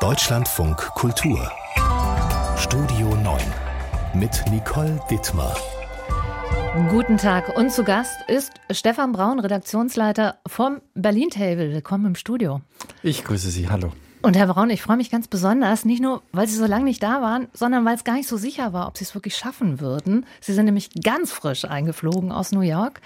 Deutschlandfunk Kultur Studio 9 mit Nicole Dittmar. Guten Tag und zu Gast ist Stefan Braun, Redaktionsleiter vom Berlin Table. Willkommen im Studio. Ich grüße Sie, hallo. Und Herr Braun, ich freue mich ganz besonders, nicht nur, weil Sie so lange nicht da waren, sondern weil es gar nicht so sicher war, ob Sie es wirklich schaffen würden. Sie sind nämlich ganz frisch eingeflogen aus New York,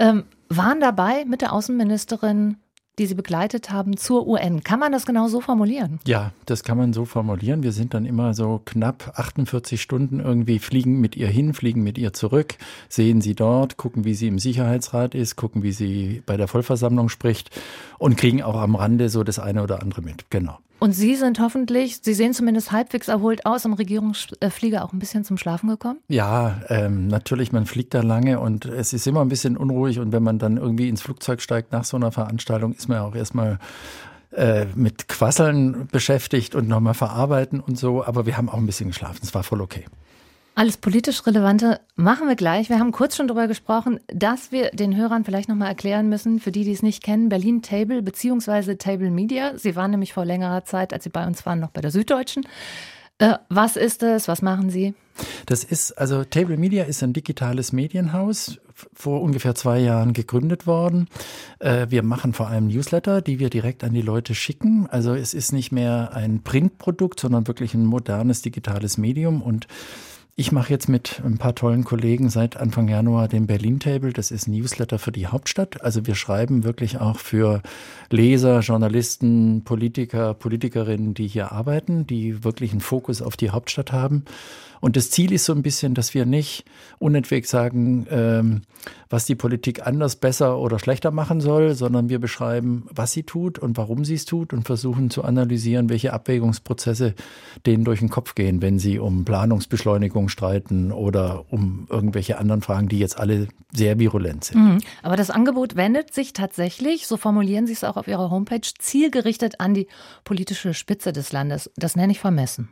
ähm, waren dabei mit der Außenministerin die Sie begleitet haben zur UN. Kann man das genau so formulieren? Ja, das kann man so formulieren. Wir sind dann immer so knapp 48 Stunden irgendwie fliegen mit ihr hin, fliegen mit ihr zurück, sehen sie dort, gucken, wie sie im Sicherheitsrat ist, gucken, wie sie bei der Vollversammlung spricht und kriegen auch am Rande so das eine oder andere mit. Genau. Und Sie sind hoffentlich, Sie sehen zumindest halbwegs erholt aus, im Regierungsflieger auch ein bisschen zum Schlafen gekommen? Ja, ähm, natürlich, man fliegt da lange und es ist immer ein bisschen unruhig. Und wenn man dann irgendwie ins Flugzeug steigt nach so einer Veranstaltung, ist man auch erstmal äh, mit Quasseln beschäftigt und nochmal verarbeiten und so. Aber wir haben auch ein bisschen geschlafen. Es war voll okay. Alles politisch Relevante machen wir gleich. Wir haben kurz schon darüber gesprochen, dass wir den Hörern vielleicht nochmal erklären müssen, für die, die es nicht kennen, Berlin Table bzw. Table Media. Sie waren nämlich vor längerer Zeit, als Sie bei uns waren, noch bei der Süddeutschen. Äh, was ist es? Was machen Sie? Das ist, also Table Media ist ein digitales Medienhaus, vor ungefähr zwei Jahren gegründet worden. Äh, wir machen vor allem Newsletter, die wir direkt an die Leute schicken. Also es ist nicht mehr ein Printprodukt, sondern wirklich ein modernes digitales Medium und ich mache jetzt mit ein paar tollen Kollegen seit Anfang Januar den Berlin Table. Das ist ein Newsletter für die Hauptstadt. Also wir schreiben wirklich auch für Leser, Journalisten, Politiker, Politikerinnen, die hier arbeiten, die wirklich einen Fokus auf die Hauptstadt haben. Und das Ziel ist so ein bisschen, dass wir nicht unentwegt sagen, ähm, was die Politik anders, besser oder schlechter machen soll, sondern wir beschreiben, was sie tut und warum sie es tut und versuchen zu analysieren, welche Abwägungsprozesse denen durch den Kopf gehen, wenn sie um Planungsbeschleunigung streiten oder um irgendwelche anderen Fragen, die jetzt alle sehr virulent sind. Mhm. Aber das Angebot wendet sich tatsächlich, so formulieren Sie es auch auf Ihrer Homepage, zielgerichtet an die politische Spitze des Landes. Das nenne ich vermessen.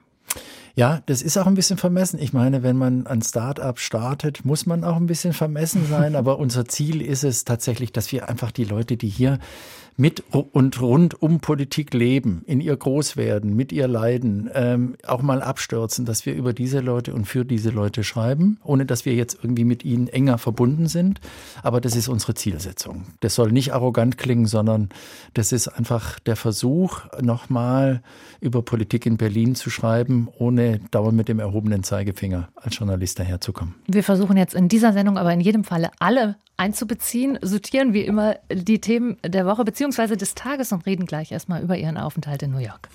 Ja, das ist auch ein bisschen vermessen. Ich meine, wenn man ein Start-up startet, muss man auch ein bisschen vermessen sein. Aber unser Ziel ist es tatsächlich, dass wir einfach die Leute, die hier mit und rund um Politik leben, in ihr Großwerden, mit ihr leiden, ähm, auch mal abstürzen, dass wir über diese Leute und für diese Leute schreiben, ohne dass wir jetzt irgendwie mit ihnen enger verbunden sind. Aber das ist unsere Zielsetzung. Das soll nicht arrogant klingen, sondern das ist einfach der Versuch, nochmal über Politik in Berlin zu schreiben, ohne dauernd mit dem erhobenen Zeigefinger als Journalist daherzukommen. Wir versuchen jetzt in dieser Sendung aber in jedem Falle alle einzubeziehen, sortieren wie immer die Themen der Woche bzw. des Tages und reden gleich erstmal über Ihren Aufenthalt in New York.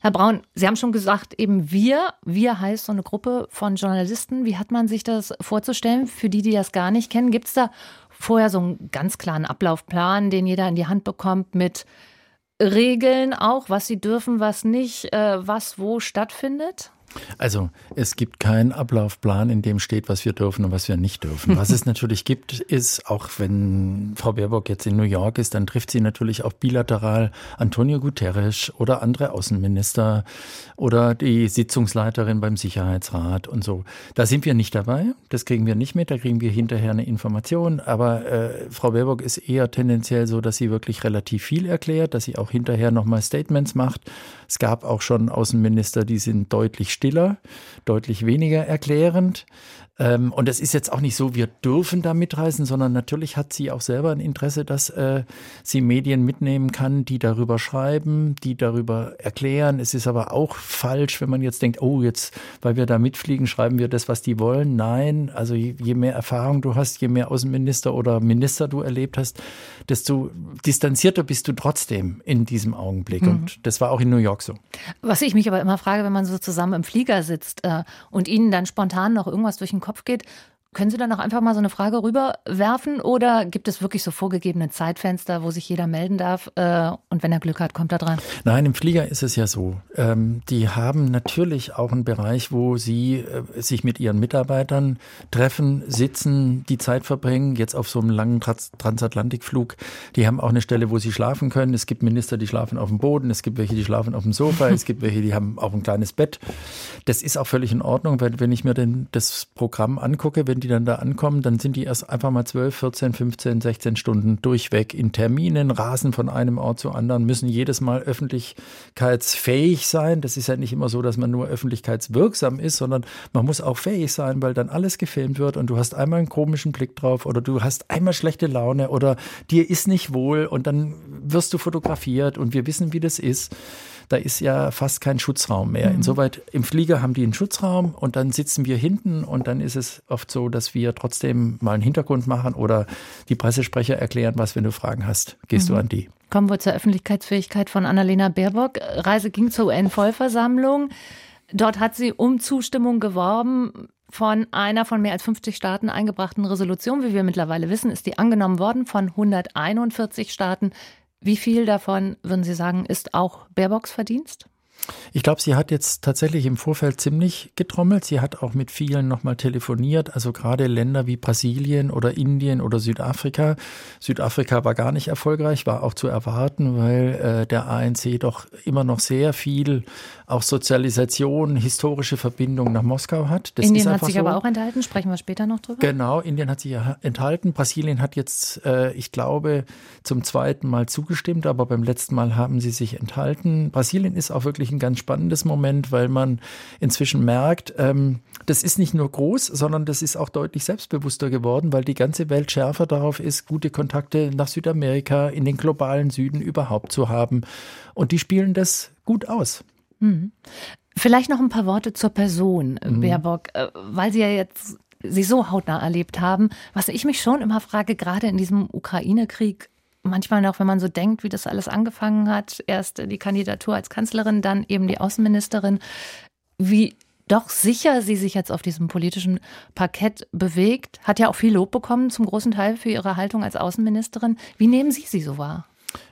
Herr Braun, Sie haben schon gesagt, eben wir, wir heißt so eine Gruppe von Journalisten. Wie hat man sich das vorzustellen? Für die, die das gar nicht kennen, gibt es da vorher so einen ganz klaren Ablaufplan, den jeder in die Hand bekommt mit Regeln auch, was sie dürfen, was nicht, äh, was wo stattfindet? Also es gibt keinen Ablaufplan, in dem steht, was wir dürfen und was wir nicht dürfen. Was es natürlich gibt, ist, auch wenn Frau Baerbock jetzt in New York ist, dann trifft sie natürlich auch bilateral Antonio Guterres oder andere Außenminister oder die Sitzungsleiterin beim Sicherheitsrat und so. Da sind wir nicht dabei, das kriegen wir nicht mit, da kriegen wir hinterher eine Information. Aber äh, Frau Baerbock ist eher tendenziell so, dass sie wirklich relativ viel erklärt, dass sie auch hinterher nochmal Statements macht. Es gab auch schon Außenminister, die sind deutlich stiller, deutlich weniger erklärend. Ähm, und es ist jetzt auch nicht so, wir dürfen da mitreisen, sondern natürlich hat sie auch selber ein Interesse, dass äh, sie Medien mitnehmen kann, die darüber schreiben, die darüber erklären. Es ist aber auch falsch, wenn man jetzt denkt, oh, jetzt, weil wir da mitfliegen, schreiben wir das, was die wollen. Nein, also je, je mehr Erfahrung du hast, je mehr Außenminister oder Minister du erlebt hast, desto distanzierter bist du trotzdem in diesem Augenblick. Mhm. Und das war auch in New York so. Was ich mich aber immer frage, wenn man so zusammen im Flieger sitzt äh, und ihnen dann spontan noch irgendwas durch den Kopf geht, können Sie dann auch einfach mal so eine Frage rüberwerfen oder gibt es wirklich so vorgegebene Zeitfenster, wo sich jeder melden darf äh, und wenn er Glück hat, kommt er dran? Nein, im Flieger ist es ja so. Ähm, die haben natürlich auch einen Bereich, wo sie äh, sich mit ihren Mitarbeitern treffen, sitzen, die Zeit verbringen. Jetzt auf so einem langen Trans Transatlantikflug. Die haben auch eine Stelle, wo sie schlafen können. Es gibt Minister, die schlafen auf dem Boden. Es gibt welche, die schlafen auf dem Sofa. es gibt welche, die haben auch ein kleines Bett. Das ist auch völlig in Ordnung, weil wenn ich mir denn das Programm angucke, wenn die die dann da ankommen, dann sind die erst einfach mal 12, 14, 15, 16 Stunden durchweg in Terminen, rasen von einem Ort zu anderen, müssen jedes Mal öffentlichkeitsfähig sein. Das ist ja nicht immer so, dass man nur öffentlichkeitswirksam ist, sondern man muss auch fähig sein, weil dann alles gefilmt wird und du hast einmal einen komischen Blick drauf oder du hast einmal schlechte Laune oder dir ist nicht wohl und dann wirst du fotografiert und wir wissen, wie das ist da ist ja fast kein Schutzraum mehr. Mhm. Insoweit im Flieger haben die einen Schutzraum und dann sitzen wir hinten und dann ist es oft so, dass wir trotzdem mal einen Hintergrund machen oder die Pressesprecher erklären was, wenn du Fragen hast, gehst mhm. du an die. Kommen wir zur Öffentlichkeitsfähigkeit von Annalena Baerbock. Reise ging zur UN-Vollversammlung. Dort hat sie um Zustimmung geworben. Von einer von mehr als 50 Staaten eingebrachten Resolution, wie wir mittlerweile wissen, ist die angenommen worden von 141 Staaten. Wie viel davon, würden Sie sagen, ist auch Baerbocks Verdienst? Ich glaube, sie hat jetzt tatsächlich im Vorfeld ziemlich getrommelt. Sie hat auch mit vielen nochmal telefoniert, also gerade Länder wie Brasilien oder Indien oder Südafrika. Südafrika war gar nicht erfolgreich, war auch zu erwarten, weil äh, der ANC doch immer noch sehr viel auch Sozialisation, historische Verbindung nach Moskau hat. Das Indien hat sich so. aber auch enthalten, sprechen wir später noch drüber. Genau, Indien hat sich ja enthalten. Brasilien hat jetzt, äh, ich glaube, zum zweiten Mal zugestimmt, aber beim letzten Mal haben sie sich enthalten. Brasilien ist auch wirklich ein ganz spannendes Moment, weil man inzwischen merkt, ähm, das ist nicht nur groß, sondern das ist auch deutlich selbstbewusster geworden, weil die ganze Welt schärfer darauf ist, gute Kontakte nach Südamerika, in den globalen Süden überhaupt zu haben. Und die spielen das gut aus. Mhm. Vielleicht noch ein paar Worte zur Person, mhm. Baerbock, äh, weil Sie ja jetzt Sie so hautnah erlebt haben. Was ich mich schon immer frage, gerade in diesem Ukraine-Krieg, manchmal noch, wenn man so denkt, wie das alles angefangen hat, erst die Kandidatur als Kanzlerin, dann eben die Außenministerin, wie doch sicher sie sich jetzt auf diesem politischen Parkett bewegt, hat ja auch viel Lob bekommen, zum großen Teil für ihre Haltung als Außenministerin. Wie nehmen Sie sie so wahr?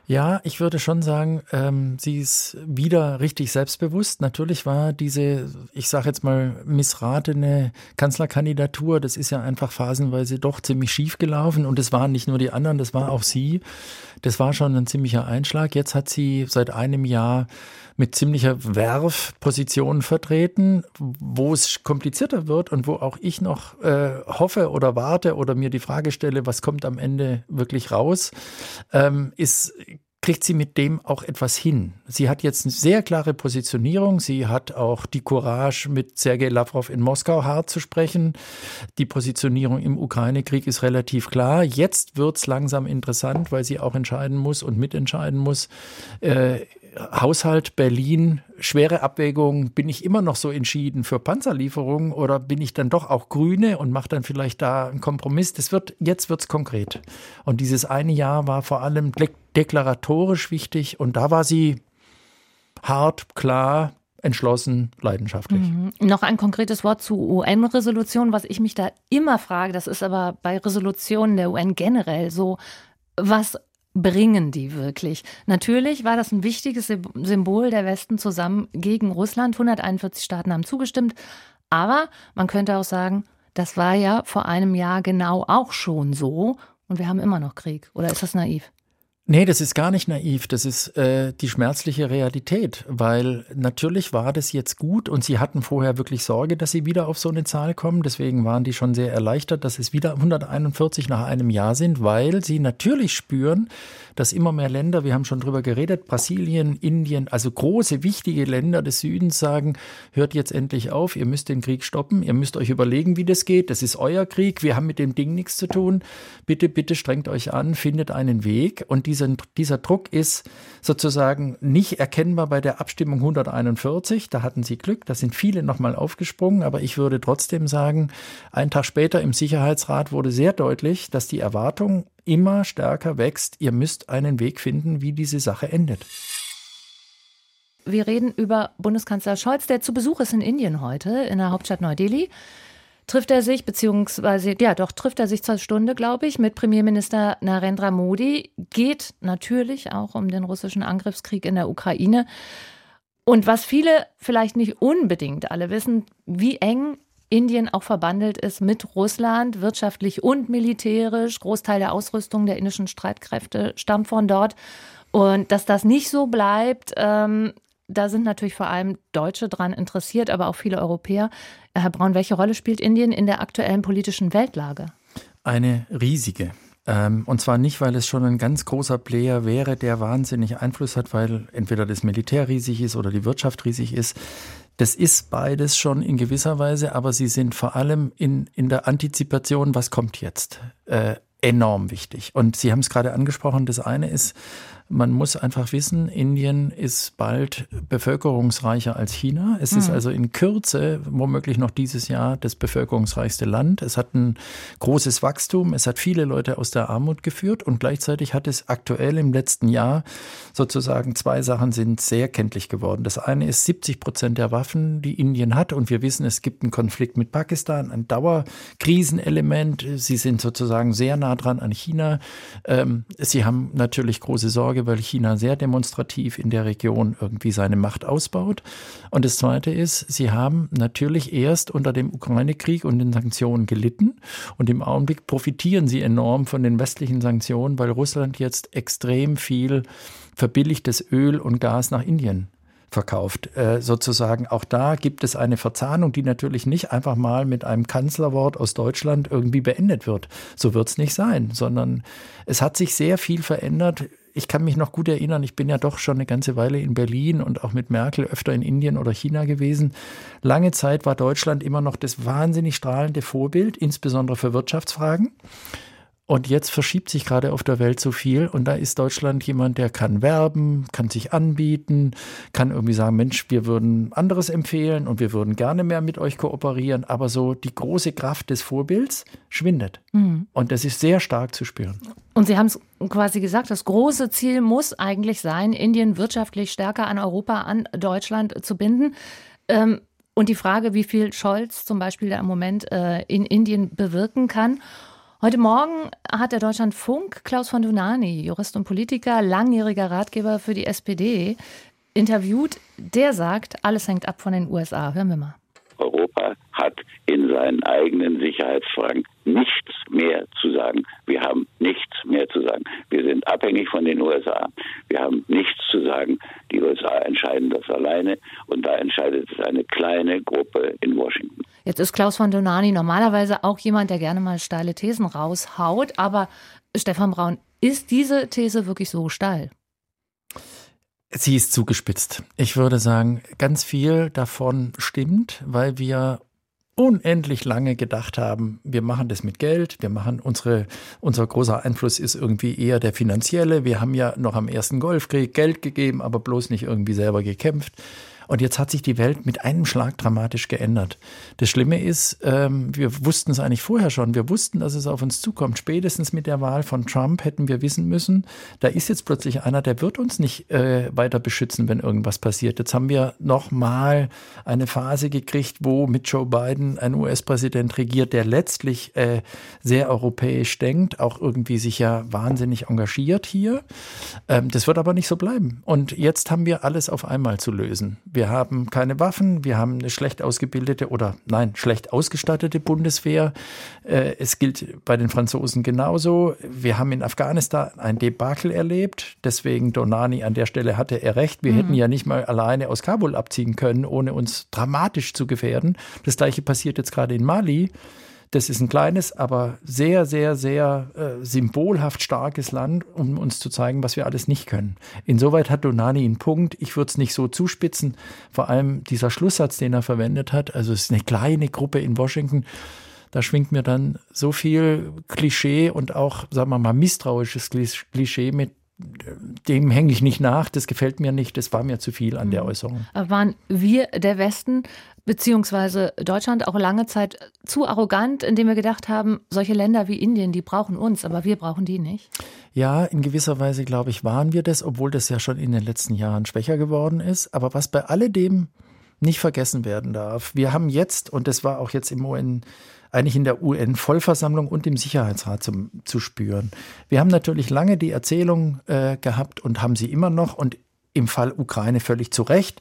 Ja, ich würde schon sagen, ähm, sie ist wieder richtig selbstbewusst. Natürlich war diese, ich sage jetzt mal, missratene Kanzlerkandidatur, das ist ja einfach phasenweise doch ziemlich schief gelaufen. Und es waren nicht nur die anderen, das war auch sie. Das war schon ein ziemlicher Einschlag. Jetzt hat sie seit einem Jahr mit ziemlicher Werf Positionen vertreten, wo es komplizierter wird und wo auch ich noch äh, hoffe oder warte oder mir die Frage stelle, was kommt am Ende wirklich raus, ähm, ist kriegt sie mit dem auch etwas hin. Sie hat jetzt eine sehr klare Positionierung. Sie hat auch die Courage, mit Sergei Lavrov in Moskau hart zu sprechen. Die Positionierung im Ukraine-Krieg ist relativ klar. Jetzt wird es langsam interessant, weil sie auch entscheiden muss und mitentscheiden muss. Äh, Haushalt Berlin, schwere Abwägung, bin ich immer noch so entschieden für Panzerlieferungen oder bin ich dann doch auch Grüne und mache dann vielleicht da einen Kompromiss? Das wird, jetzt wird's konkret. Und dieses eine Jahr war vor allem deklaratorisch wichtig und da war sie hart, klar, entschlossen, leidenschaftlich. Mhm. Noch ein konkretes Wort zu UN-Resolutionen, was ich mich da immer frage, das ist aber bei Resolutionen der UN generell so, was bringen die wirklich? Natürlich war das ein wichtiges Symbol der Westen zusammen gegen Russland. 141 Staaten haben zugestimmt. Aber man könnte auch sagen, das war ja vor einem Jahr genau auch schon so. Und wir haben immer noch Krieg. Oder ist das naiv? Nee, das ist gar nicht naiv. Das ist äh, die schmerzliche Realität, weil natürlich war das jetzt gut und sie hatten vorher wirklich Sorge, dass sie wieder auf so eine Zahl kommen. Deswegen waren die schon sehr erleichtert, dass es wieder 141 nach einem Jahr sind, weil sie natürlich spüren, dass immer mehr Länder, wir haben schon drüber geredet, Brasilien, Indien, also große, wichtige Länder des Südens sagen, hört jetzt endlich auf, ihr müsst den Krieg stoppen, ihr müsst euch überlegen, wie das geht. Das ist euer Krieg, wir haben mit dem Ding nichts zu tun. Bitte, bitte strengt euch an, findet einen Weg und die dieser, dieser Druck ist sozusagen nicht erkennbar bei der Abstimmung 141. Da hatten sie Glück, da sind viele nochmal aufgesprungen, aber ich würde trotzdem sagen, einen Tag später im Sicherheitsrat wurde sehr deutlich, dass die Erwartung immer stärker wächst. Ihr müsst einen Weg finden, wie diese Sache endet. Wir reden über Bundeskanzler Scholz, der zu Besuch ist in Indien heute, in der Hauptstadt Neu-Delhi trifft er sich, beziehungsweise, ja doch, trifft er sich zur Stunde, glaube ich, mit Premierminister Narendra Modi. Geht natürlich auch um den russischen Angriffskrieg in der Ukraine. Und was viele vielleicht nicht unbedingt alle wissen, wie eng Indien auch verbandelt ist mit Russland, wirtschaftlich und militärisch. Großteil der Ausrüstung der indischen Streitkräfte stammt von dort. Und dass das nicht so bleibt, ähm, da sind natürlich vor allem Deutsche dran interessiert, aber auch viele Europäer. Herr Braun, welche Rolle spielt Indien in der aktuellen politischen Weltlage? Eine riesige. Ähm, und zwar nicht, weil es schon ein ganz großer Player wäre, der wahnsinnig Einfluss hat, weil entweder das Militär riesig ist oder die Wirtschaft riesig ist. Das ist beides schon in gewisser Weise, aber sie sind vor allem in, in der Antizipation, was kommt jetzt, äh, enorm wichtig. Und Sie haben es gerade angesprochen, das eine ist, man muss einfach wissen, Indien ist bald bevölkerungsreicher als China. Es mhm. ist also in Kürze, womöglich noch dieses Jahr, das bevölkerungsreichste Land. Es hat ein großes Wachstum. Es hat viele Leute aus der Armut geführt und gleichzeitig hat es aktuell im letzten Jahr sozusagen zwei Sachen sind sehr kenntlich geworden. Das eine ist 70 Prozent der Waffen, die Indien hat. Und wir wissen, es gibt einen Konflikt mit Pakistan, ein Dauerkrisenelement. Sie sind sozusagen sehr nah dran an China. Ähm, sie haben natürlich große Sorge Weil China sehr demonstrativ in der Region irgendwie seine Macht ausbaut. Und das Zweite ist, sie haben natürlich erst unter dem Ukraine-Krieg und den Sanktionen gelitten. Und im Augenblick profitieren sie enorm von den westlichen Sanktionen, weil Russland jetzt extrem viel verbilligtes Öl und Gas nach Indien verkauft. Äh, sozusagen auch da gibt es eine Verzahnung, die natürlich nicht einfach mal mit einem Kanzlerwort aus Deutschland irgendwie beendet wird. So wird es nicht sein, sondern es hat sich sehr viel verändert ich kann mich noch gut erinnern, ich bin ja doch schon eine ganze Weile in Berlin und auch mit Merkel öfter in Indien oder China gewesen. Lange Zeit war Deutschland immer noch das wahnsinnig strahlende Vorbild, insbesondere für Wirtschaftsfragen. Und jetzt verschiebt sich gerade auf der Welt so viel und da ist Deutschland jemand, der kann werben, kann sich anbieten, kann irgendwie sagen, Mensch, wir würden anderes empfehlen und wir würden gerne mehr mit euch kooperieren, aber so die große Kraft des Vorbilds schwindet. Mhm. Und das ist sehr stark zu spüren. Und Sie haben es quasi gesagt, das große Ziel muss eigentlich sein, Indien wirtschaftlich stärker an Europa, an Deutschland zu binden. Ähm, und die Frage, wie viel Scholz zum Beispiel da im Moment äh, in Indien bewirken kann. Heute Morgen hat der Deutschlandfunk Klaus von Dunani, Jurist und Politiker, langjähriger Ratgeber für die SPD, interviewt. Der sagt, alles hängt ab von den USA. Hören wir mal. Europa hat in seinen eigenen Sicherheitsfragen nichts mehr zu sagen. Wir haben nichts mehr zu sagen. Wir sind abhängig von den USA. Wir haben nichts zu sagen. Die USA entscheiden das alleine und da entscheidet es eine kleine Gruppe in Washington. Jetzt ist Klaus von Donani normalerweise auch jemand, der gerne mal steile Thesen raushaut, aber Stefan Braun, ist diese These wirklich so steil? Sie ist zugespitzt. Ich würde sagen, ganz viel davon stimmt, weil wir unendlich lange gedacht haben, wir machen das mit Geld, wir machen unsere, unser großer Einfluss ist irgendwie eher der finanzielle. Wir haben ja noch am ersten Golfkrieg Geld gegeben, aber bloß nicht irgendwie selber gekämpft. Und jetzt hat sich die Welt mit einem Schlag dramatisch geändert. Das Schlimme ist, ähm, wir wussten es eigentlich vorher schon. Wir wussten, dass es auf uns zukommt. Spätestens mit der Wahl von Trump hätten wir wissen müssen, da ist jetzt plötzlich einer, der wird uns nicht äh, weiter beschützen, wenn irgendwas passiert. Jetzt haben wir nochmal eine Phase gekriegt, wo mit Joe Biden ein US-Präsident regiert, der letztlich äh, sehr europäisch denkt, auch irgendwie sich ja wahnsinnig engagiert hier. Ähm, das wird aber nicht so bleiben. Und jetzt haben wir alles auf einmal zu lösen. Wir haben keine Waffen, wir haben eine schlecht ausgebildete oder nein, schlecht ausgestattete Bundeswehr. Äh, es gilt bei den Franzosen genauso. Wir haben in Afghanistan ein Debakel erlebt. Deswegen Donani an der Stelle hatte er recht. Wir mhm. hätten ja nicht mal alleine aus Kabul abziehen können, ohne uns dramatisch zu gefährden. Das gleiche passiert jetzt gerade in Mali. Das ist ein kleines, aber sehr, sehr, sehr äh, symbolhaft starkes Land, um uns zu zeigen, was wir alles nicht können. Insoweit hat Donani einen Punkt. Ich würde es nicht so zuspitzen. Vor allem dieser Schlusssatz, den er verwendet hat. Also es ist eine kleine Gruppe in Washington. Da schwingt mir dann so viel Klischee und auch, sagen wir mal, misstrauisches Klischee mit, dem hänge ich nicht nach, das gefällt mir nicht, das war mir zu viel an der mhm. Äußerung. Waren wir der Westen beziehungsweise Deutschland auch lange Zeit zu arrogant, indem wir gedacht haben, solche Länder wie Indien, die brauchen uns, aber wir brauchen die nicht? Ja, in gewisser Weise, glaube ich, waren wir das, obwohl das ja schon in den letzten Jahren schwächer geworden ist. Aber was bei alledem nicht vergessen werden darf, wir haben jetzt, und das war auch jetzt im UN eigentlich in der UN-Vollversammlung und im Sicherheitsrat zum, zu spüren. Wir haben natürlich lange die Erzählung äh, gehabt und haben sie immer noch und im Fall Ukraine völlig zu Recht.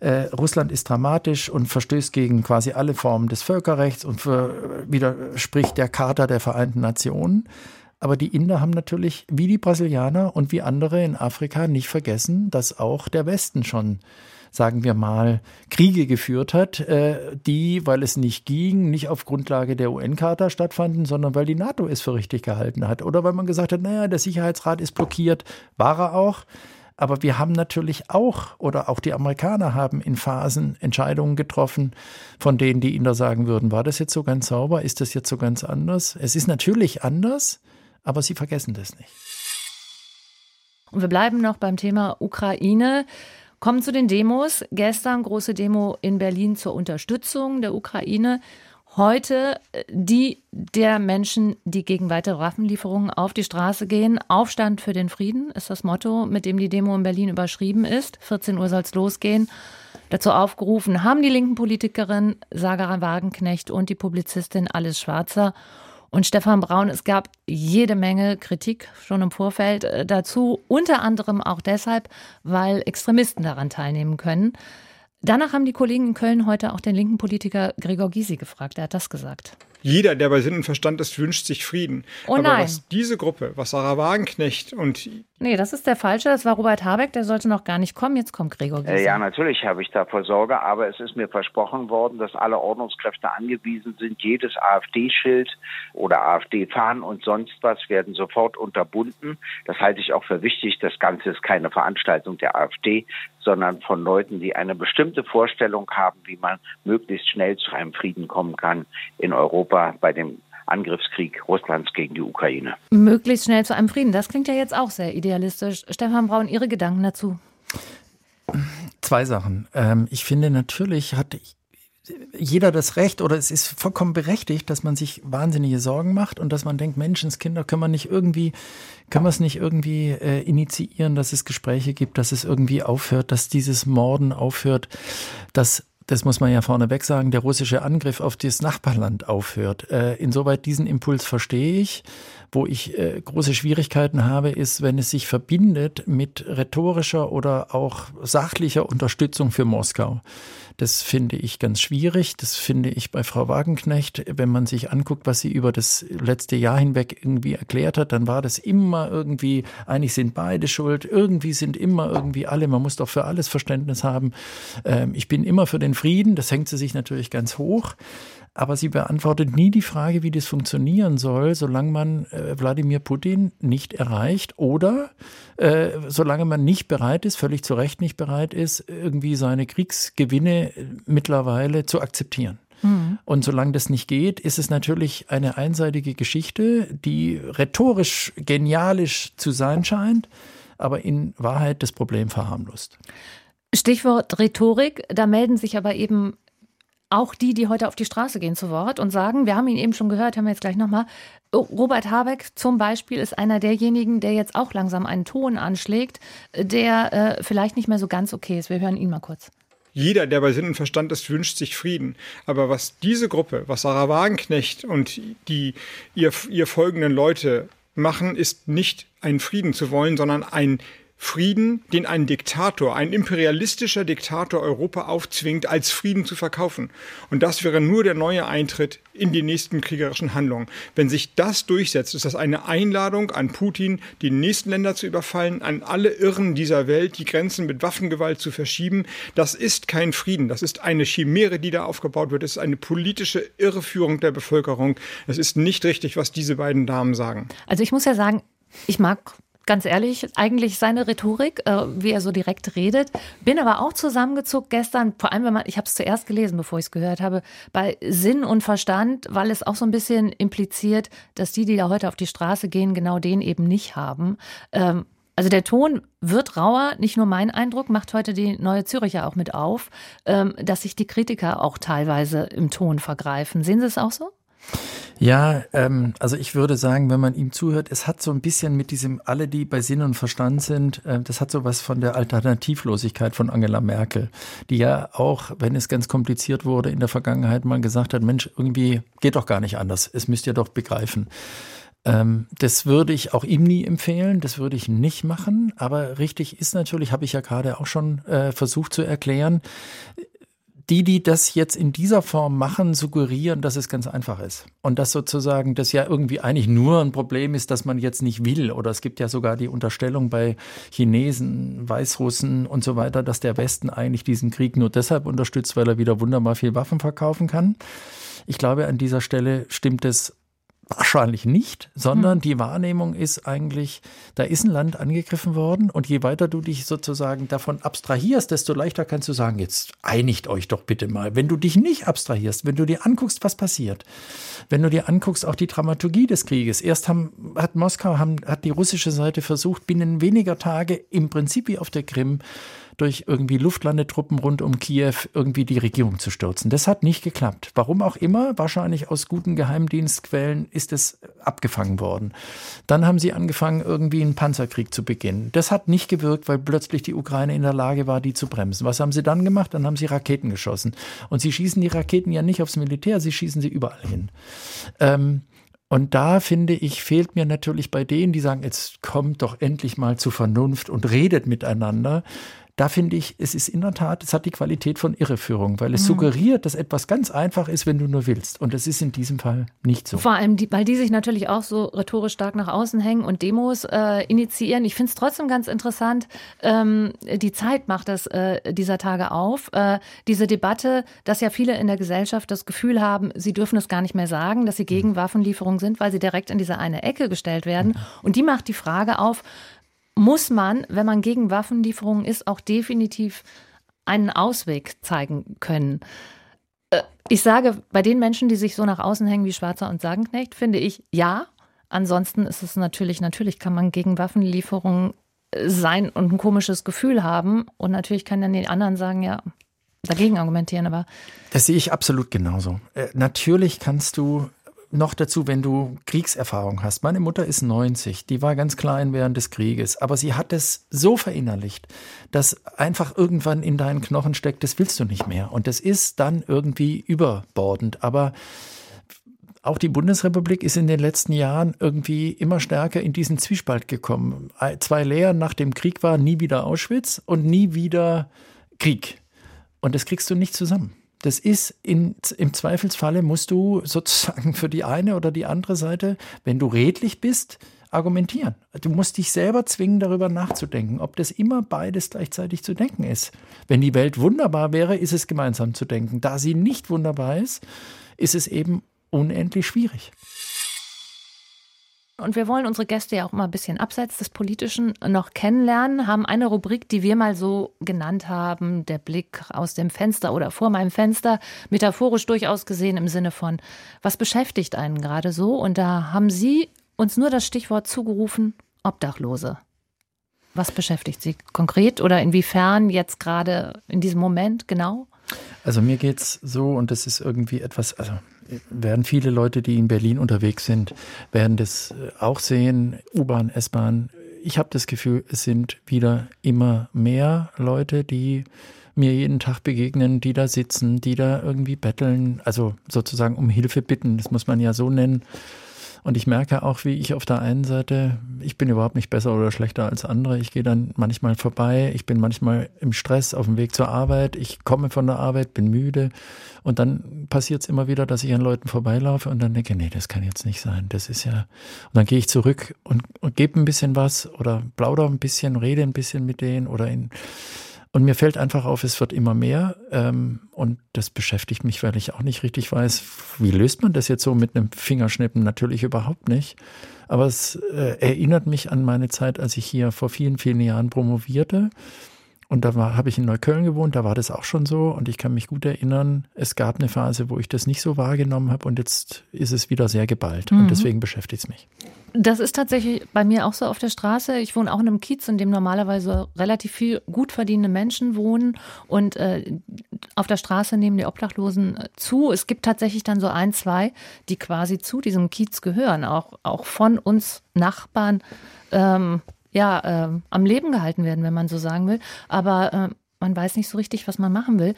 Äh, Russland ist dramatisch und verstößt gegen quasi alle Formen des Völkerrechts und für, widerspricht der Charta der Vereinten Nationen. Aber die Inder haben natürlich, wie die Brasilianer und wie andere in Afrika, nicht vergessen, dass auch der Westen schon sagen wir mal, Kriege geführt hat, äh, die, weil es nicht ging, nicht auf Grundlage der UN-Charta stattfanden, sondern weil die NATO es für richtig gehalten hat. Oder weil man gesagt hat, naja, der Sicherheitsrat ist blockiert, war er auch. Aber wir haben natürlich auch, oder auch die Amerikaner haben in Phasen Entscheidungen getroffen, von denen die Inder sagen würden, war das jetzt so ganz sauber? Ist das jetzt so ganz anders? Es ist natürlich anders, aber sie vergessen das nicht. Und wir bleiben noch beim Thema Ukraine. Kommen zu den Demos. Gestern große Demo in Berlin zur Unterstützung der Ukraine. Heute äh, die der Menschen, die gegen weitere Waffenlieferungen auf die Straße gehen. Aufstand für den Frieden ist das Motto, mit dem die Demo in Berlin überschrieben ist. 14 Uhr soll es losgehen. Dazu aufgerufen haben die linken Politikerin Sagara Wagenknecht und die Publizistin Alice Schwarzer. Und Stefan Braun, es gab jede Menge Kritik schon im Vorfeld äh, dazu, unter anderem auch deshalb, weil Extremisten daran teilnehmen können. Danach haben die Kollegen in Köln heute auch den linken Politiker Gregor Gysi gefragt. Er hat das gesagt. Jeder, der bei Sinn und Verstand ist, wünscht sich Frieden. Oh Aber was diese Gruppe, was Sarah Wagenknecht und Nee, das ist der falsche. Das war Robert Habeck, der sollte noch gar nicht kommen. Jetzt kommt Gregor Gysi. Äh, Ja, natürlich habe ich davor Sorge, aber es ist mir versprochen worden, dass alle Ordnungskräfte angewiesen sind. Jedes AfD-Schild oder AfD-Fahnen und sonst was werden sofort unterbunden. Das halte ich auch für wichtig. Das Ganze ist keine Veranstaltung der AfD, sondern von Leuten, die eine bestimmte Vorstellung haben, wie man möglichst schnell zu einem Frieden kommen kann in Europa bei dem Angriffskrieg Russlands gegen die Ukraine. Möglichst schnell zu einem Frieden. Das klingt ja jetzt auch sehr idealistisch. Stefan Braun, Ihre Gedanken dazu? Zwei Sachen. Ähm, ich finde, natürlich hat jeder das Recht oder es ist vollkommen berechtigt, dass man sich wahnsinnige Sorgen macht und dass man denkt, Menschenskinder können wir nicht irgendwie, können wir es nicht irgendwie äh, initiieren, dass es Gespräche gibt, dass es irgendwie aufhört, dass dieses Morden aufhört, dass das muss man ja vorneweg sagen, der russische Angriff auf das Nachbarland aufhört. Äh, insoweit diesen Impuls verstehe ich. Wo ich äh, große Schwierigkeiten habe, ist, wenn es sich verbindet mit rhetorischer oder auch sachlicher Unterstützung für Moskau. Das finde ich ganz schwierig. Das finde ich bei Frau Wagenknecht, wenn man sich anguckt, was sie über das letzte Jahr hinweg irgendwie erklärt hat, dann war das immer irgendwie, eigentlich sind beide schuld, irgendwie sind immer irgendwie alle, man muss doch für alles Verständnis haben. Ähm, ich bin immer für den Frieden, das hängt sie sich natürlich ganz hoch. Aber sie beantwortet nie die Frage, wie das funktionieren soll, solange man äh, Wladimir Putin nicht erreicht oder äh, solange man nicht bereit ist, völlig zu Recht nicht bereit ist, irgendwie seine Kriegsgewinne mittlerweile zu akzeptieren. Und solange das nicht geht, ist es natürlich eine einseitige Geschichte, die rhetorisch genialisch zu sein scheint, aber in Wahrheit das Problem verharmlost. Stichwort Rhetorik. Da melden sich aber eben auch die, die heute auf die Straße gehen, zu Wort und sagen, wir haben ihn eben schon gehört, haben wir jetzt gleich nochmal, Robert Habeck zum Beispiel ist einer derjenigen, der jetzt auch langsam einen Ton anschlägt, der äh, vielleicht nicht mehr so ganz okay ist. Wir hören ihn mal kurz. Jeder, der bei Sinn und Verstand ist, wünscht sich Frieden. Aber was diese Gruppe, was Sarah Wagenknecht und die ihr, ihr folgenden Leute machen, ist nicht einen Frieden zu wollen, sondern ein Frieden, den ein Diktator, ein imperialistischer Diktator Europa aufzwingt, als Frieden zu verkaufen. Und das wäre nur der neue Eintritt in die nächsten kriegerischen Handlungen. Wenn sich das durchsetzt, ist das eine Einladung an Putin, die nächsten Länder zu überfallen, an alle Irren dieser Welt, die Grenzen mit Waffengewalt zu verschieben. Das ist kein Frieden. Das ist eine Chimäre, die da aufgebaut wird. Es ist eine politische Irreführung der Bevölkerung. Es ist nicht richtig, was diese beiden Damen sagen. Also ich muss ja sagen, ich mag ganz ehrlich, eigentlich seine Rhetorik, äh, wie er so direkt redet. Bin aber auch zusammengezuckt gestern, vor allem wenn man, ich habe es zuerst gelesen, bevor ich es gehört habe, bei Sinn und Verstand, weil es auch so ein bisschen impliziert, dass die, die da heute auf die Straße gehen, genau den eben nicht haben. Ähm, also der Ton wird rauer, nicht nur mein Eindruck, macht heute die Neue Züricher auch mit auf, ähm, dass sich die Kritiker auch teilweise im Ton vergreifen. Sehen Sie es auch so? Ja, ähm, also ich würde sagen, wenn man ihm zuhört, es hat so ein bisschen mit diesem, alle, die bei Sinn und Verstand sind, äh, das hat so was von der Alternativlosigkeit von Angela Merkel, die ja auch, wenn es ganz kompliziert wurde, in der Vergangenheit mal gesagt hat, Mensch, irgendwie geht doch gar nicht anders, es müsst ihr doch begreifen. Ähm, das würde ich auch ihm nie empfehlen, das würde ich nicht machen, aber richtig ist natürlich, habe ich ja gerade auch schon äh, versucht zu erklären, die, die das jetzt in dieser Form machen, suggerieren, dass es ganz einfach ist. Und dass sozusagen das ja irgendwie eigentlich nur ein Problem ist, dass man jetzt nicht will. Oder es gibt ja sogar die Unterstellung bei Chinesen, Weißrussen und so weiter, dass der Westen eigentlich diesen Krieg nur deshalb unterstützt, weil er wieder wunderbar viel Waffen verkaufen kann. Ich glaube, an dieser Stelle stimmt es Wahrscheinlich nicht, sondern hm. die Wahrnehmung ist eigentlich, da ist ein Land angegriffen worden und je weiter du dich sozusagen davon abstrahierst, desto leichter kannst du sagen, jetzt einigt euch doch bitte mal. Wenn du dich nicht abstrahierst, wenn du dir anguckst, was passiert, wenn du dir anguckst, auch die Dramaturgie des Krieges. Erst haben, hat Moskau, haben, hat die russische Seite versucht, binnen weniger Tage im Prinzip wie auf der Krim durch irgendwie Luftlandetruppen rund um Kiew irgendwie die Regierung zu stürzen. Das hat nicht geklappt. Warum auch immer, wahrscheinlich aus guten Geheimdienstquellen ist es abgefangen worden. Dann haben sie angefangen, irgendwie einen Panzerkrieg zu beginnen. Das hat nicht gewirkt, weil plötzlich die Ukraine in der Lage war, die zu bremsen. Was haben sie dann gemacht? Dann haben sie Raketen geschossen. Und sie schießen die Raketen ja nicht aufs Militär, sie schießen sie überall hin. Ähm, und da finde ich, fehlt mir natürlich bei denen, die sagen, jetzt kommt doch endlich mal zu Vernunft und redet miteinander, da finde ich, es ist in der Tat, es hat die Qualität von Irreführung, weil es mhm. suggeriert, dass etwas ganz einfach ist, wenn du nur willst. Und das ist in diesem Fall nicht so. Vor allem, die, weil die sich natürlich auch so rhetorisch stark nach außen hängen und Demos äh, initiieren. Ich finde es trotzdem ganz interessant, ähm, die Zeit macht das äh, dieser Tage auf. Äh, diese Debatte, dass ja viele in der Gesellschaft das Gefühl haben, sie dürfen es gar nicht mehr sagen, dass sie gegen mhm. Waffenlieferungen sind, weil sie direkt in diese eine Ecke gestellt werden. Und die macht die Frage auf, muss man, wenn man gegen Waffenlieferungen ist, auch definitiv einen Ausweg zeigen können. Äh, ich sage, bei den Menschen, die sich so nach außen hängen wie Schwarzer und Sagenknecht, finde ich ja. Ansonsten ist es natürlich, natürlich kann man gegen Waffenlieferungen äh, sein und ein komisches Gefühl haben. Und natürlich kann dann die anderen sagen, ja, dagegen argumentieren, aber. Das sehe ich absolut genauso. Äh, natürlich kannst du noch dazu, wenn du Kriegserfahrung hast. Meine Mutter ist 90, die war ganz klein während des Krieges, aber sie hat es so verinnerlicht, dass einfach irgendwann in deinen Knochen steckt, das willst du nicht mehr. Und das ist dann irgendwie überbordend. Aber auch die Bundesrepublik ist in den letzten Jahren irgendwie immer stärker in diesen Zwiespalt gekommen. Zwei Lehren nach dem Krieg war nie wieder Auschwitz und nie wieder Krieg. Und das kriegst du nicht zusammen. Das ist in, im Zweifelsfalle musst du sozusagen für die eine oder die andere Seite, wenn du redlich bist, argumentieren. Du musst dich selber zwingen, darüber nachzudenken, ob das immer beides gleichzeitig zu denken ist. Wenn die Welt wunderbar wäre, ist es gemeinsam zu denken. Da sie nicht wunderbar ist, ist es eben unendlich schwierig. Und wir wollen unsere Gäste ja auch mal ein bisschen abseits des Politischen noch kennenlernen, haben eine Rubrik, die wir mal so genannt haben, der Blick aus dem Fenster oder vor meinem Fenster, metaphorisch durchaus gesehen im Sinne von, was beschäftigt einen gerade so? Und da haben Sie uns nur das Stichwort zugerufen, Obdachlose. Was beschäftigt Sie konkret oder inwiefern jetzt gerade in diesem Moment genau? Also mir geht es so und das ist irgendwie etwas, also werden viele Leute, die in Berlin unterwegs sind, werden das äh, auch sehen, U-Bahn, S-Bahn. Ich habe das Gefühl, es sind wieder immer mehr Leute, die mir jeden Tag begegnen, die da sitzen, die da irgendwie betteln, also sozusagen um Hilfe bitten, das muss man ja so nennen. Und ich merke auch, wie ich auf der einen Seite, ich bin überhaupt nicht besser oder schlechter als andere. Ich gehe dann manchmal vorbei, ich bin manchmal im Stress auf dem Weg zur Arbeit, ich komme von der Arbeit, bin müde. Und dann passiert es immer wieder, dass ich an Leuten vorbeilaufe und dann denke, nee, das kann jetzt nicht sein. Das ist ja. Und dann gehe ich zurück und, und gebe ein bisschen was oder plaudere ein bisschen, rede ein bisschen mit denen oder in und mir fällt einfach auf, es wird immer mehr. Ähm, und das beschäftigt mich, weil ich auch nicht richtig weiß, wie löst man das jetzt so mit einem Fingerschnippen? Natürlich überhaupt nicht. Aber es äh, erinnert mich an meine Zeit, als ich hier vor vielen, vielen Jahren promovierte. Und da habe ich in Neukölln gewohnt, da war das auch schon so. Und ich kann mich gut erinnern, es gab eine Phase, wo ich das nicht so wahrgenommen habe. Und jetzt ist es wieder sehr geballt. Mhm. Und deswegen beschäftigt es mich. Das ist tatsächlich bei mir auch so auf der Straße. Ich wohne auch in einem Kiez, in dem normalerweise relativ viel gut verdienende Menschen wohnen. Und äh, auf der Straße nehmen die Obdachlosen äh, zu. Es gibt tatsächlich dann so ein, zwei, die quasi zu diesem Kiez gehören, auch, auch von uns Nachbarn. Ähm, ja, äh, am Leben gehalten werden, wenn man so sagen will. Aber äh, man weiß nicht so richtig, was man machen will.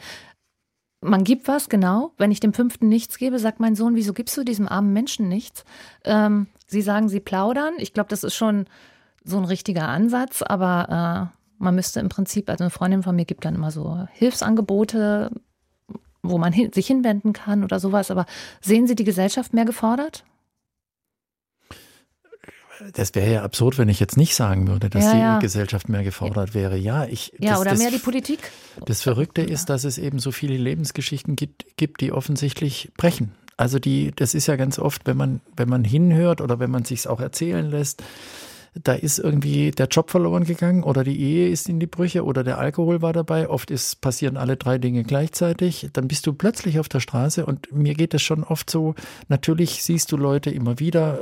Man gibt was, genau. Wenn ich dem Fünften nichts gebe, sagt mein Sohn, wieso gibst du diesem armen Menschen nichts? Ähm, sie sagen, sie plaudern. Ich glaube, das ist schon so ein richtiger Ansatz, aber äh, man müsste im Prinzip, also eine Freundin von mir gibt dann immer so Hilfsangebote, wo man hin, sich hinwenden kann oder sowas. Aber sehen Sie die Gesellschaft mehr gefordert? Das wäre ja absurd, wenn ich jetzt nicht sagen würde, dass Ja, die ja. Gesellschaft mehr gefordert wäre. Ja, ich. Ja, das, oder das, mehr die Politik? Das Verrückte ist, dass es eben so viele Lebensgeschichten gibt, gibt, die offensichtlich brechen. Also die, das ist ja ganz oft, wenn man, wenn man hinhört oder wenn man sich's auch erzählen lässt, da ist irgendwie der Job verloren gegangen oder die Ehe ist in die Brüche oder der Alkohol war dabei. Oft ist, passieren alle drei Dinge gleichzeitig. Dann bist du plötzlich auf der Straße und mir geht es schon oft so, natürlich siehst du Leute immer wieder,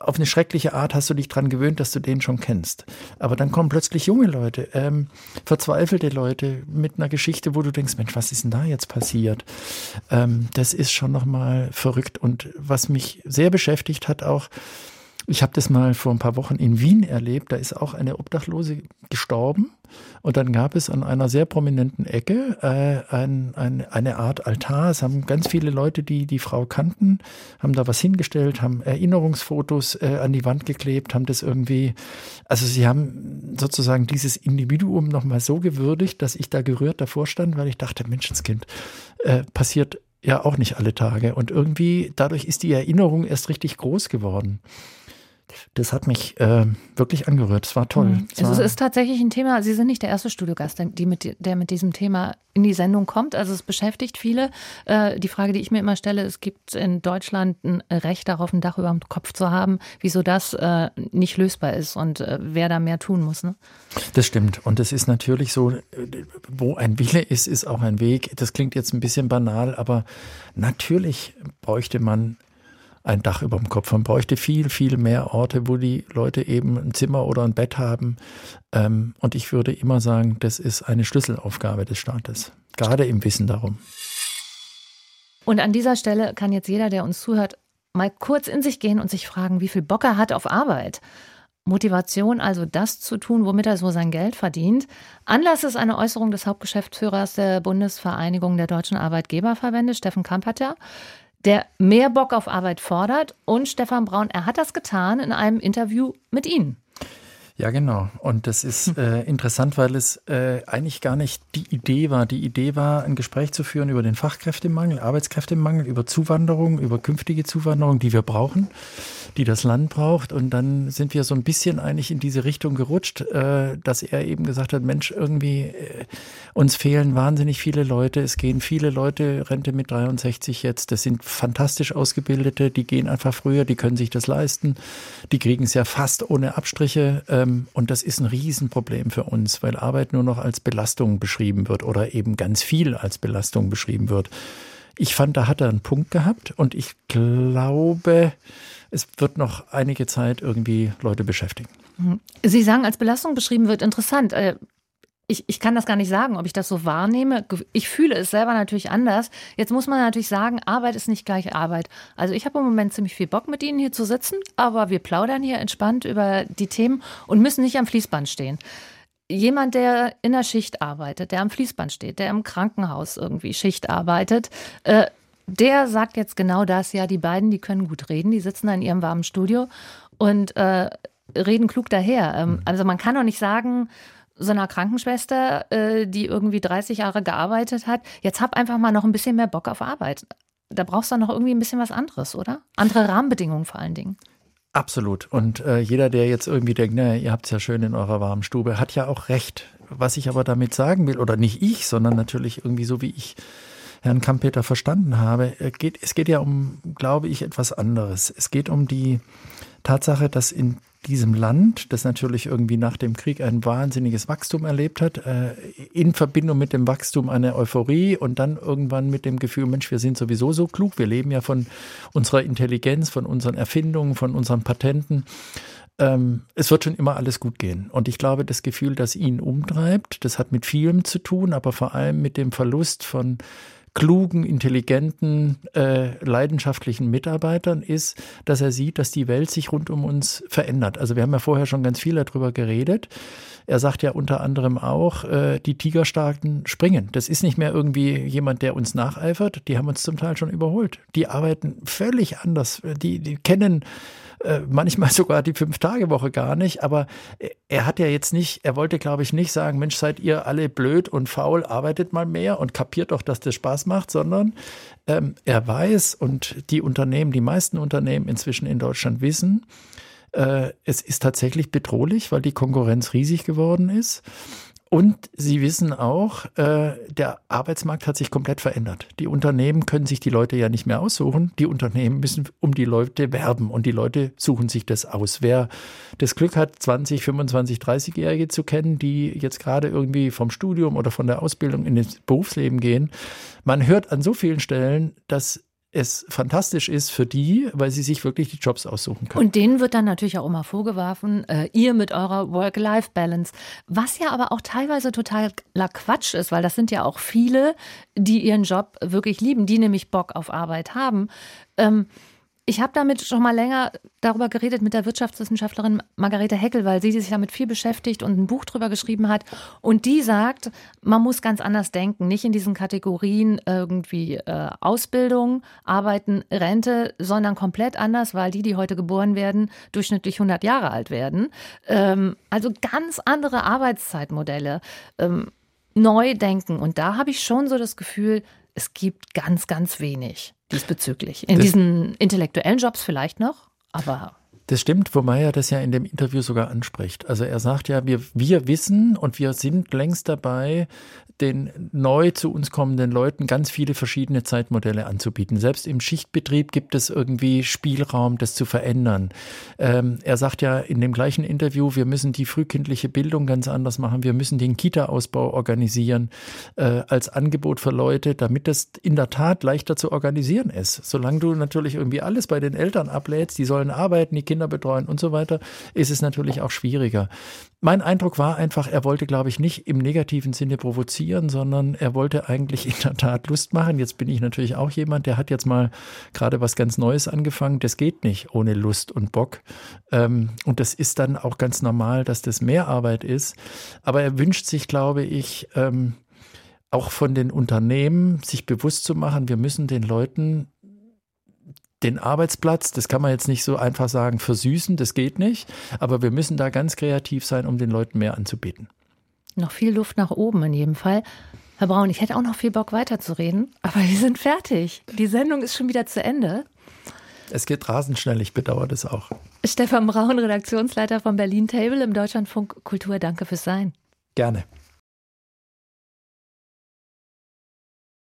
auf eine schreckliche Art hast du dich dran gewöhnt, dass du den schon kennst. Aber dann kommen plötzlich junge Leute, ähm, verzweifelte Leute mit einer Geschichte, wo du denkst, Mensch, was ist denn da jetzt passiert? Ähm, das ist schon nochmal verrückt. Und was mich sehr beschäftigt hat auch, ich habe das mal vor ein paar Wochen in Wien erlebt. Da ist auch eine Obdachlose gestorben. Und dann gab es an einer sehr prominenten Ecke äh, ein, ein, eine Art Altar. Es haben ganz viele Leute, die die Frau kannten, haben da was hingestellt, haben Erinnerungsfotos äh, an die Wand geklebt, haben das irgendwie, also sie haben sozusagen dieses Individuum nochmal so gewürdigt, dass ich da gerührt davor stand, weil ich dachte, Menschenskind, äh, passiert ja auch nicht alle Tage. Und irgendwie dadurch ist die Erinnerung erst richtig groß geworden. Das hat mich äh, wirklich angerührt. Es war toll. Mhm. Es war, Es ist tatsächlich ein Thema, Sie sind nicht der erste Studiogast, der- die mit, der mit diesem Thema in die Sendung kommt. Also es beschäftigt viele. Äh, die Frage, die ich mir immer stelle, es gibt in Deutschland ein Recht darauf, ein Dach über dem Kopf zu haben, wieso das äh, nicht lösbar ist und äh, wer da mehr tun muss. Ne? Das stimmt. Und es ist natürlich so, wo ein Wille ist, ist auch ein Weg. Das klingt jetzt ein bisschen banal, aber natürlich bräuchte man ein Dach über dem Kopf. Man bräuchte viel, viel mehr Orte, wo die Leute eben ein Zimmer oder ein Bett haben. Ähm, Und ich würde immer sagen, das ist eine Schlüsselaufgabe des Staates. Gerade im Wissen darum. Und an dieser Stelle kann jetzt jeder, der uns zuhört, mal kurz in sich gehen und sich fragen, wie viel Bock er hat auf Arbeit. Motivation, also das zu tun, womit er so sein Geld verdient. Anlass ist eine Äußerung des Hauptgeschäftsführers der Bundesvereinigung der deutschen Arbeitgeberverbände, Steffen Kamperter, der mehr Bock auf Arbeit fordert. Und Stefan Braun, er hat das getan in einem Interview mit Ihnen. Ja, genau. Und das ist äh, interessant, weil es äh, eigentlich gar nicht die Idee war. Die Idee war, ein Gespräch zu führen über den Fachkräftemangel, Arbeitskräftemangel, über Zuwanderung, über künftige Zuwanderung, die wir brauchen, die das Land braucht. Und dann sind wir so ein bisschen eigentlich in diese Richtung gerutscht, äh, dass er eben gesagt hat, Mensch, irgendwie äh, uns fehlen wahnsinnig viele Leute. Es gehen viele Leute Rente mit 63 jetzt. Das sind fantastisch ausgebildete, die gehen einfach früher, die können sich das leisten. Die kriegen es ja fast ohne Abstriche. Ähm, und das ist ein Riesenproblem für uns, weil Arbeit nur noch als Belastung beschrieben wird oder eben ganz viel als Belastung beschrieben wird. Ich fand, da hat er einen Punkt gehabt und ich glaube, es wird noch einige Zeit irgendwie Leute beschäftigen. Sie sagen, als Belastung beschrieben wird, interessant. Ich, ich kann das gar nicht sagen, ob ich das so wahrnehme. Ich fühle es selber natürlich anders. Jetzt muss man natürlich sagen, Arbeit ist nicht gleich Arbeit. Also ich habe im Moment ziemlich viel Bock, mit Ihnen hier zu sitzen, aber wir plaudern hier entspannt über die Themen und müssen nicht am Fließband stehen. Jemand, der in der Schicht arbeitet, der am Fließband steht, der im Krankenhaus irgendwie Schicht arbeitet, äh, der sagt jetzt genau das. Ja, die beiden, die können gut reden, die sitzen da in ihrem warmen Studio und äh, reden klug daher. Ähm, also man kann doch nicht sagen, so einer Krankenschwester, äh, die irgendwie 30 Jahre gearbeitet hat, jetzt hab einfach mal noch ein bisschen mehr Bock auf Arbeit. Da brauchst du noch irgendwie ein bisschen was anderes, oder? Andere Rahmenbedingungen vor allen Dingen. Absolut. Und äh, jeder, der jetzt irgendwie denkt, naja, ihr habt es ja schön in eurer warmen Stube, hat ja auch recht. Was ich aber damit sagen will, oder nicht ich, sondern natürlich irgendwie so, wie ich Herrn Kampeter verstanden habe, äh, geht, es geht ja um, glaube ich, etwas anderes. Es geht um die Tatsache, dass in diesem Land, das natürlich irgendwie nach dem Krieg ein wahnsinniges Wachstum erlebt hat, äh, in Verbindung mit dem Wachstum eine Euphorie und dann irgendwann mit dem Gefühl, Mensch, wir sind sowieso so klug, wir leben ja von unserer Intelligenz, von unseren Erfindungen, von unseren Patenten. Ähm, es wird schon immer alles gut gehen. Und ich glaube, das Gefühl, das ihn umtreibt, das hat mit vielem zu tun, aber vor allem mit dem Verlust von klugen, intelligenten, äh, leidenschaftlichen Mitarbeitern ist, dass er sieht, dass die Welt sich rund um uns verändert. Also wir haben ja vorher schon ganz viel darüber geredet. Er sagt ja unter anderem auch, äh, die Tigerstarken springen. Das ist nicht mehr irgendwie jemand, der uns nacheifert. Die haben uns zum Teil schon überholt. Die arbeiten völlig anders. Die, die kennen äh, manchmal sogar die Fünf-Tage-Woche gar nicht. Aber er hat ja jetzt nicht, er wollte, glaube ich, nicht sagen, Mensch, seid ihr alle blöd und faul, arbeitet mal mehr und kapiert doch, dass das Spaß macht, sondern ähm, er weiß und die Unternehmen, die meisten Unternehmen inzwischen in Deutschland wissen, äh, es ist tatsächlich bedrohlich, weil die Konkurrenz riesig geworden ist. Und Sie wissen auch, äh, der Arbeitsmarkt hat sich komplett verändert. Die Unternehmen können sich die Leute ja nicht mehr aussuchen. Die Unternehmen müssen um die Leute werben und die Leute suchen sich das aus. Wer das Glück hat, 20, 25, 30-Jährige zu kennen, die jetzt gerade irgendwie vom Studium oder von der Ausbildung in das Berufsleben gehen, man hört an so vielen Stellen, dass es fantastisch ist für die, weil sie sich wirklich die Jobs aussuchen können. Und denen wird dann natürlich auch immer vorgeworfen, äh, ihr mit eurer Work-Life-Balance, was ja aber auch teilweise totaler Quatsch ist, weil das sind ja auch viele, die ihren Job wirklich lieben, die nämlich Bock auf Arbeit haben. Ähm, ich habe damit schon mal länger darüber geredet mit der Wirtschaftswissenschaftlerin Margarete Heckel, weil sie sich damit viel beschäftigt und ein Buch drüber geschrieben hat. Und die sagt, man muss ganz anders denken, nicht in diesen Kategorien irgendwie äh, Ausbildung, Arbeiten, Rente, sondern komplett anders, weil die, die heute geboren werden, durchschnittlich 100 Jahre alt werden. Ähm, also ganz andere Arbeitszeitmodelle. Ähm, neu denken. Und da habe ich schon so das Gefühl, es gibt ganz, ganz wenig diesbezüglich. In das, diesen intellektuellen Jobs vielleicht noch, aber das stimmt, wobei er das ja in dem Interview sogar anspricht. Also er sagt ja, wir, wir wissen und wir sind längst dabei, den neu zu uns kommenden Leuten ganz viele verschiedene Zeitmodelle anzubieten. Selbst im Schichtbetrieb gibt es irgendwie Spielraum, das zu verändern. Ähm, er sagt ja in dem gleichen Interview, wir müssen die frühkindliche Bildung ganz anders machen. Wir müssen den Kita-Ausbau organisieren äh, als Angebot für Leute, damit das in der Tat leichter zu organisieren ist. Solange du natürlich irgendwie alles bei den Eltern ablädst, die sollen arbeiten, die Kinder Kinder betreuen und so weiter, ist es natürlich auch schwieriger. Mein Eindruck war einfach, er wollte, glaube ich, nicht im negativen Sinne provozieren, sondern er wollte eigentlich in der Tat Lust machen. Jetzt bin ich natürlich auch jemand, der hat jetzt mal gerade was ganz Neues angefangen. Das geht nicht ohne Lust und Bock. Ähm, und das ist dann auch ganz normal, dass das mehr Arbeit ist. Aber er wünscht sich, glaube ich, ähm, auch von den Unternehmen sich bewusst zu machen, wir müssen den Leuten den Arbeitsplatz, das kann man jetzt nicht so einfach sagen, versüßen, das geht nicht. Aber wir müssen da ganz kreativ sein, um den Leuten mehr anzubieten. Noch viel Luft nach oben in jedem Fall. Herr Braun, ich hätte auch noch viel Bock weiterzureden, aber wir sind fertig. Die Sendung ist schon wieder zu Ende. Es geht rasend schnell, ich bedauere das auch. Stefan Braun, Redaktionsleiter von Berlin Table im Deutschlandfunk Kultur, danke fürs Sein. Gerne.